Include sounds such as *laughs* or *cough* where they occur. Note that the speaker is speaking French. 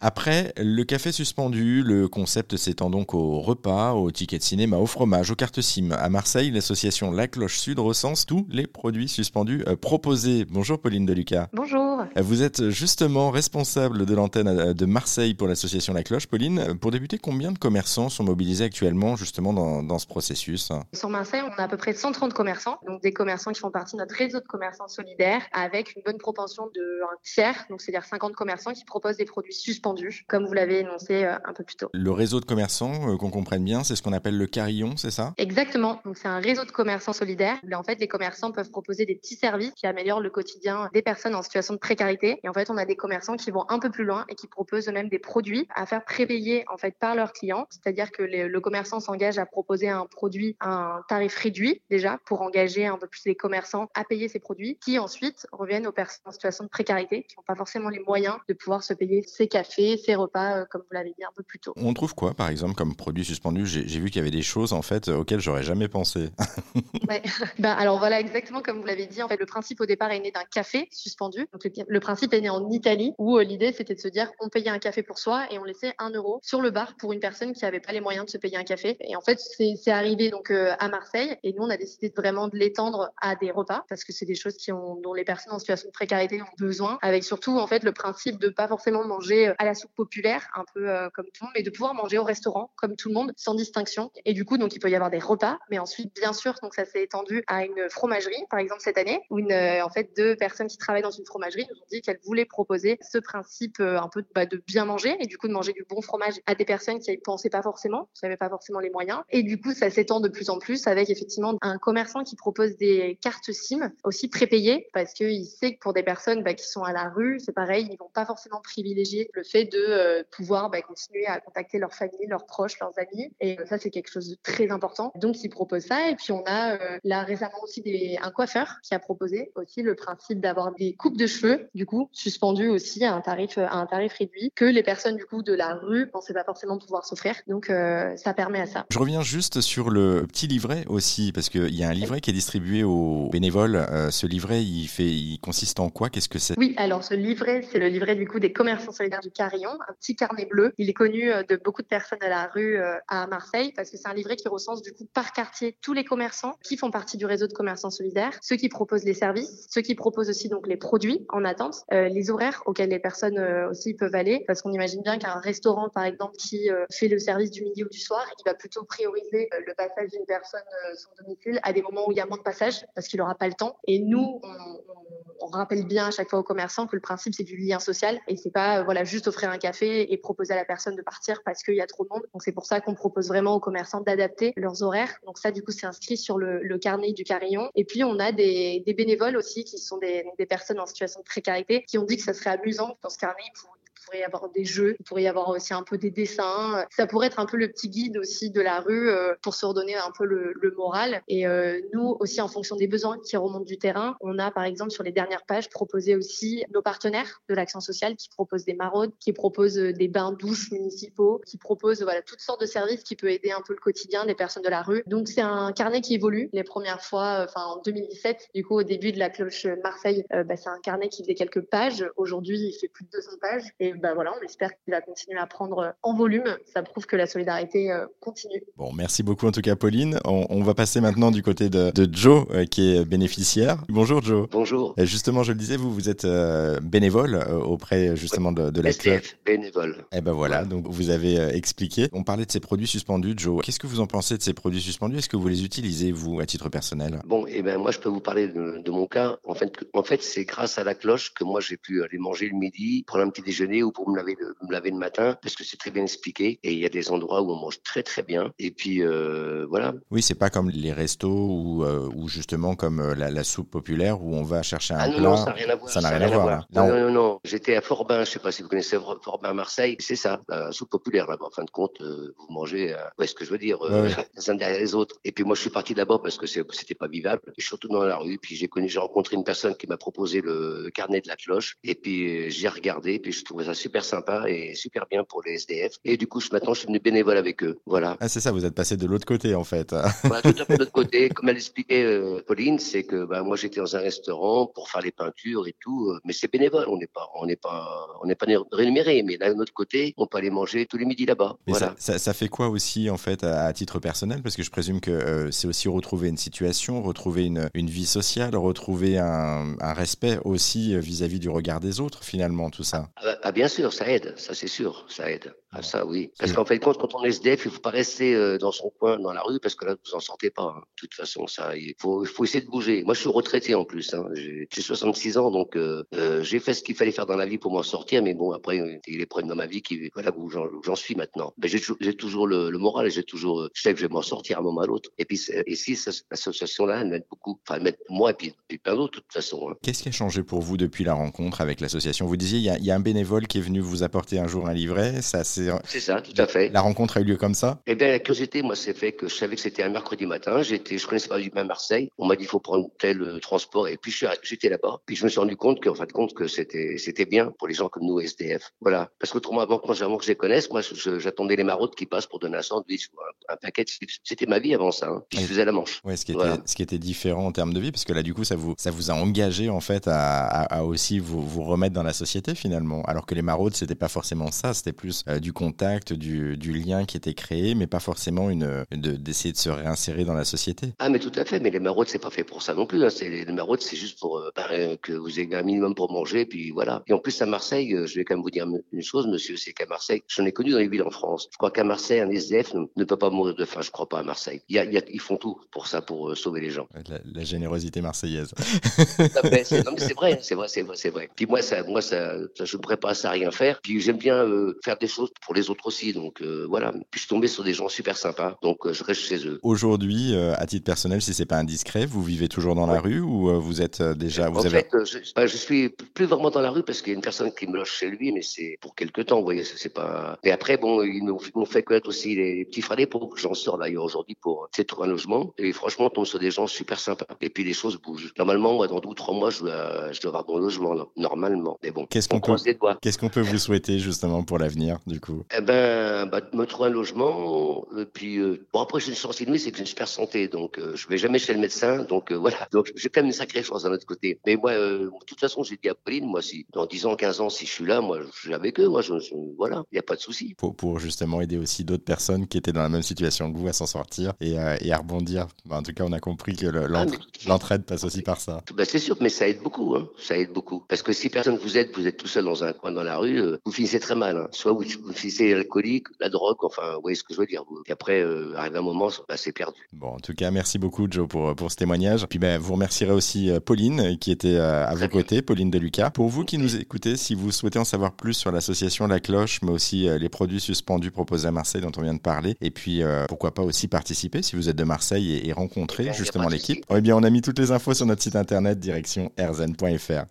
Après le café suspendu, le concept s'étend donc au repas, au ticket de cinéma, au fromage, aux cartes SIM. À Marseille, l'association La Cloche Sud recense tous les produits suspendus euh, proposés. Bonjour Pauline Deluca. Bonjour. Euh, vous êtes justement responsable de l'antenne euh, de Marseille pour l'association La Cloche. Pauline, pour débuter, combien de commerçants sont mobilisés actuellement justement dans, ce processus Sur Marseille, on a à peu près 130 commerçants, donc des commerçants qui font partie de notre réseau de commerçants solidaires avec une bonne propension de un tiers, donc c'est-à-dire 50 commerçants qui proposent des produits suspendus comme vous l'avez énoncé euh, un peu plus tôt. Le réseau de commerçants, euh, qu'on comprenne bien, c'est ce qu'on appelle le carillon, c'est ça? Exactement. Donc c'est un réseau de commerçants solidaires. En fait, les commerçants peuvent proposer des petits services qui améliorent le quotidien des personnes en situation de précarité. Et en fait, on a des commerçants qui vont un peu plus loin et qui proposent eux-mêmes des produits à faire prépayer en fait par leurs clients. C'est-à-dire que le commerçant s'engage à proposer un produit à un tarif réduit déjà pour engager un peu plus les commerçants à payer ces produits, qui ensuite reviennent aux personnes en situation de précarité qui n'ont pas forcément les moyens de pouvoir se payer ces cafés ces repas, euh, comme vous l'avez dit un peu plus tôt. On trouve quoi, par exemple, comme produit suspendu? J'ai vu qu'il y avait des choses, en fait, auxquelles j'aurais jamais pensé. *laughs* ouais. ben, alors voilà, exactement comme vous l'avez dit, en fait, le principe au départ est né d'un café suspendu. Donc, le, principe est né en Italie, où euh, l'idée c'était de se dire on payait un café pour soi et on laissait un euro sur le bar pour une personne qui n'avait pas les moyens de se payer un café. Et en fait, c'est arrivé donc euh, à Marseille et nous on a décidé vraiment de l'étendre à des repas parce que c'est des choses qui ont, dont les personnes en situation de précarité ont besoin, avec surtout en fait le principe de pas forcément manger à la soupe populaire, un peu euh, comme tout le monde, mais de pouvoir manger au restaurant comme tout le monde, sans distinction. Et du coup, donc il peut y avoir des repas, mais ensuite, bien sûr, donc ça s'est étendu à une fromagerie, par exemple cette année, où une, euh, en fait deux personnes qui travaillent dans une fromagerie nous ont dit qu'elles voulaient proposer ce principe euh, un peu bah, de bien manger et du coup de manger du bon fromage à des personnes qui ne pensaient pas forcément, qui n'avaient pas forcément les moyens. Et du coup, ça s'étend de plus en plus avec effectivement un commerçant qui propose des cartes SIM aussi prépayées parce qu'il sait que pour des personnes bah, qui sont à la rue, c'est pareil, ils vont pas forcément privilégier le fait de euh, pouvoir bah, continuer à contacter leur famille, leurs proches, leurs amis. Et euh, ça, c'est quelque chose de très important. Donc, ils proposent ça. Et puis, on a là récemment aussi un coiffeur qui a proposé aussi le principe d'avoir des coupes de cheveux, du coup, suspendues aussi à un tarif, à un tarif réduit que les personnes, du coup, de la rue pensaient pas forcément pouvoir s'offrir. Donc, ça permet à ça. Je reviens juste sur le petit livret aussi, parce qu'il y a un livret qui est distribué aux bénévoles. ce livret, il, fait, il consiste en quoi? Qu'est-ce que c'est? Oui, alors ce livret, c'est le livret du coup des commerçants solidaires du Carillon, un petit carnet bleu. Il est connu euh, de beaucoup de personnes à la rue euh, à Marseille parce que c'est un livret qui recense du coup par quartier tous les commerçants qui font partie du réseau de commerçants solidaires, ceux qui proposent les services, ceux qui proposent aussi donc les produits en euh, les horaires auxquels les personnes aussi peuvent aller parce qu'on imagine bien qu'un restaurant par exemple qui fait le service du midi ou du soir, il va plutôt prioriser le passage d'une personne son domicile à des moments où il y a moins de passage parce qu'il n'aura pas le temps. Et nous, on, rappelle bien à chaque fois aux commerçants que le principe c'est du lien social et c'est pas voilà juste offrir un café et proposer à la personne de partir parce qu'il y a trop de monde. Donc c'est pour ça qu'on propose vraiment aux commerçants d'adapter leurs horaires. Donc ça du coup c'est inscrit sur le, carnet du carillon. Et puis on a des, des bénévoles aussi qui sont des, des, personnes en situation de précarité qui ont dit que ça serait amusant dans ce carnet pour pourrait y avoir des jeux, il pourrait y avoir aussi un peu des dessins. Ça pourrait être un peu le petit guide aussi de la rue euh, pour se redonner un peu le, moral. Et euh, nous aussi, en fonction des besoins qui remontent du terrain, on a par exemple sur les dernières pages proposé aussi nos partenaires de l'action sociale qui proposent des maraudes, qui proposent euh, des bains douches municipaux, qui proposent voilà toutes sortes de services qui peuvent aider un peu le quotidien des personnes de la rue. Donc c'est un carnet qui évolue. Les premières fois, enfin en 2017, du coup au début de la cloche Marseille, bah, c'est un carnet qui faisait quelques pages. Aujourd'hui, il fait plus de 200 pages. Bah, voilà, on espère qu'il va continuer à prendre en volume. Ça prouve que la solidarité euh, continue. Bon, merci beaucoup en tout cas, Pauline. On, va passer maintenant du côté de, Joe, euh, qui est bénéficiaire. Bonjour, Joe. Bonjour. justement, je le disais, vous, vous êtes euh, bénévole auprès justement de, de la STF, bénévole. Et eh ben voilà, donc vous avez expliqué. On parlait de ces produits suspendus, Joe. Qu'est-ce que vous en pensez de ces produits suspendus? Est-ce que vous les utilisez, vous, à titre personnel? Bon, et eh ben moi, je peux vous parler de, mon cas. En fait, en fait c'est grâce à la cloche que moi, j'ai pu aller manger le midi, prendre un petit déjeuner pour me laver, le, me laver le matin, parce que c'est très bien expliqué. Et il y a des endroits où on mange très très bien. Et puis euh, voilà. Oui, c'est pas comme les restos ou, euh, ou justement comme euh, la, soupe populaire où on va chercher un ah, non, Non, ça n'a rien à voir. Ça n'a rien, à voir. Non, non, non, J'étais à Forbin, je sais pas si vous connaissez Forbin à Marseille. C'est ça, la soupe populaire là-bas. En fin de compte, vous mangez, ouais, ce que je veux dire, *laughs* les uns derrière les autres. Et puis moi, je suis parti d'abord parce que c'était pas vivable. Et surtout dans la rue. Puis j'ai connu, j'ai rencontré une personne qui m'a proposé le carnet de la cloche. Et puis j'ai regardé, puis je trouvais ça super sympa et super bien pour les SDF. Et du coup, maintenant, je suis venu bénévole avec eux. Voilà. Ah, c'est ça, vous êtes passé de l'autre côté, en fait. voilà, tout à fait de l'autre côté. Comme elle expliquait, euh, Pauline, c'est que bah, moi, j'étais dans un restaurant pour faire les peintures et tout, euh, mais c'est bénévole. On n'est pas, on n'est pas, on n'est pas rémunéré. Mais d'un autre côté, on peut aller manger tous les midis là-bas. Voilà. Ça, ça, fait quoi aussi, en fait, à, titre personnel? Parce que je présume que euh, c'est aussi retrouver une situation, retrouver une, une vie sociale, retrouver un, un respect aussi vis-à-vis du regard des autres, finalement, tout ça. Ah, bah, ah bien sûr, ça aide. Ça, c'est sûr, ça aide. Ah, ça, oui. Parce qu'en fait, quand on est SDF, il faut pas rester euh, dans son coin, dans la rue, parce que là, vous en sortez pas. Hein. De toute façon, ça, il faut, essayer de bouger. Moi, je suis retraité en plus. Hein. J'ai 66 ans, donc euh, euh, j'ai fait ce qu'il fallait faire dans la vie pour m'en sortir. Mais bon, après, il y a les problèmes dans ma vie qui, voilà, où j'en suis maintenant. Mais j'ai toujours le, le, moral et j'ai toujours, je sais que je vais m'en sortir à un moment à l'autre. Et puis, ici, l'association-là, elle m'aide beaucoup. Enfin, elle m'aide moi et puis, plein d'autres, de toute façon. Hein. Qu'est-ce qui a changé pour vous depuis la rencontre avec l'association? Vous disiez, il y, y, a un bénévole qui est venu vous apporter un jour un livret. Ça, c'est ça, tout à fait. La rencontre a eu lieu comme ça Eh bien, la curiosité, moi, c'est fait que je savais que c'était un mercredi matin. J'étais, je connaissais pas du bien Marseille. On m'a dit, il faut prendre tel euh, transport. Et puis, j'étais là-bas. Puis, je me suis rendu compte qu'en fin de compte, que c'était, c'était bien pour les gens comme nous, SDF. Voilà. Parce qu'autrement, avant, que je les connaisse, moi, j'attendais les maraudes qui passent pour donner un sandwich ou un, paquet de chips. C'était ma vie avant ça. Hein. Puis, je faisais la manche. Ouais, ce qui, était, ce qui était différent en termes de vie, parce que là, du coup, ça vous, ça vous a engagé, en fait, à, à, aussi vous, vous remettre dans la société, finalement. Alors que les maraudes, c'était pas forcément ça. C'était plus euh, du contact, du, du lien qui était créé, mais pas forcément une d'essayer de, se réinsérer dans la société. Ah, mais tout à fait. Mais les maraudes, c'est pas fait pour ça non plus. Hein. Les maraudes, c'est juste pour euh, bah, que vous ayez un minimum pour manger, puis voilà. Et en plus à Marseille, euh, je vais quand même vous dire une chose, monsieur, c'est qu'à Marseille, j'en ai connu dans les villes en France. Je crois qu'à Marseille, un SDF ne, peut pas mourir de faim. Je crois pas à Marseille. Il y a, ils font tout pour ça, pour euh, sauver les gens. La, générosité marseillaise. *laughs* non, mais c'est vrai, c'est vrai, c'est vrai, c'est vrai. Puis moi, ça, moi, ça, ça je pas ça à rien faire. Puis j'aime bien faire des choses pour les autres aussi. Donc voilà. Puis je tombé sur des gens super sympas, donc euh, je reste chez eux. Aujourd'hui, euh, à titre personnel, si c'est pas indiscret, vous vivez toujours dans la rue ou euh, vous êtes déjà vous En fait, je, bah, je, suis plus vraiment dans la rue parce qu'il y a une personne qui me loge chez lui, mais c'est pour quelque temps, vous voyez, c'est pas. Et après, bon, ils m'ont fait connaître aussi les, petits frères pour que j'en sors d'ailleurs aujourd'hui pour trouver un logement. Et franchement, on tombe sur des gens super sympas. Et puis les choses bougent. Normalement, moi, dans deux ou trois mois, je dois, je dois avoir mon logement, normalement. Mais bon, qu'est-ce qu'on peut, qu'est-ce qu'on peut vous souhaiter justement pour l'avenir, du coup? Eh ben, bah, me trouver un logement, et puis, euh, bon, après, j'ai une chance inouïe, c'est que j'ai une super santé, donc euh, je vais jamais chez le médecin, donc euh, *laughs* voilà. Donc, j'ai quand même une sacrée chance d'un autre côté. Mais moi, de toute façon, j'ai dit à Pauline, moi, si dans 10 ans, 15 ans, si je suis là, moi, je suis avec eux, moi, je, voilà, il n'y a pas de souci. Pour, pour justement aider aussi d'autres personnes qui étaient dans la même situation que vous à s'en sortir et, et à rebondir. en tout cas, on a compris que ah, l'entraide passe aussi par ça. Ben, c'est sûr, mais ça aide beaucoup, hein. ça aide beaucoup. Parce que si personne vous aide, vous êtes tout seul dans un coin dans la rue, vous finissez très mal. Hein. Soit vous, vous finissez alcoolique, la drogue, enfin, vous voyez ce que je veux dire. Et après, euh, arrive un moment, bah, c'est perdu. Bon, en tout cas, merci beaucoup, Joe, pour, pour ce témoignage. Puis, ben, vous remercierez aussi euh, Pauline, qui était euh, à vos côtés, Pauline de Lucas. Pour vous qui nous écoutez, si vous souhaitez en savoir plus sur l'association La Cloche, mais aussi les produits suspendus proposés à Marseille dont on vient de parler, et puis pourquoi pas aussi participer si vous êtes de Marseille et, rencontrer eh justement l'équipe, eh bien, on a mis toutes les infos sur notre site internet direction rzn.fr.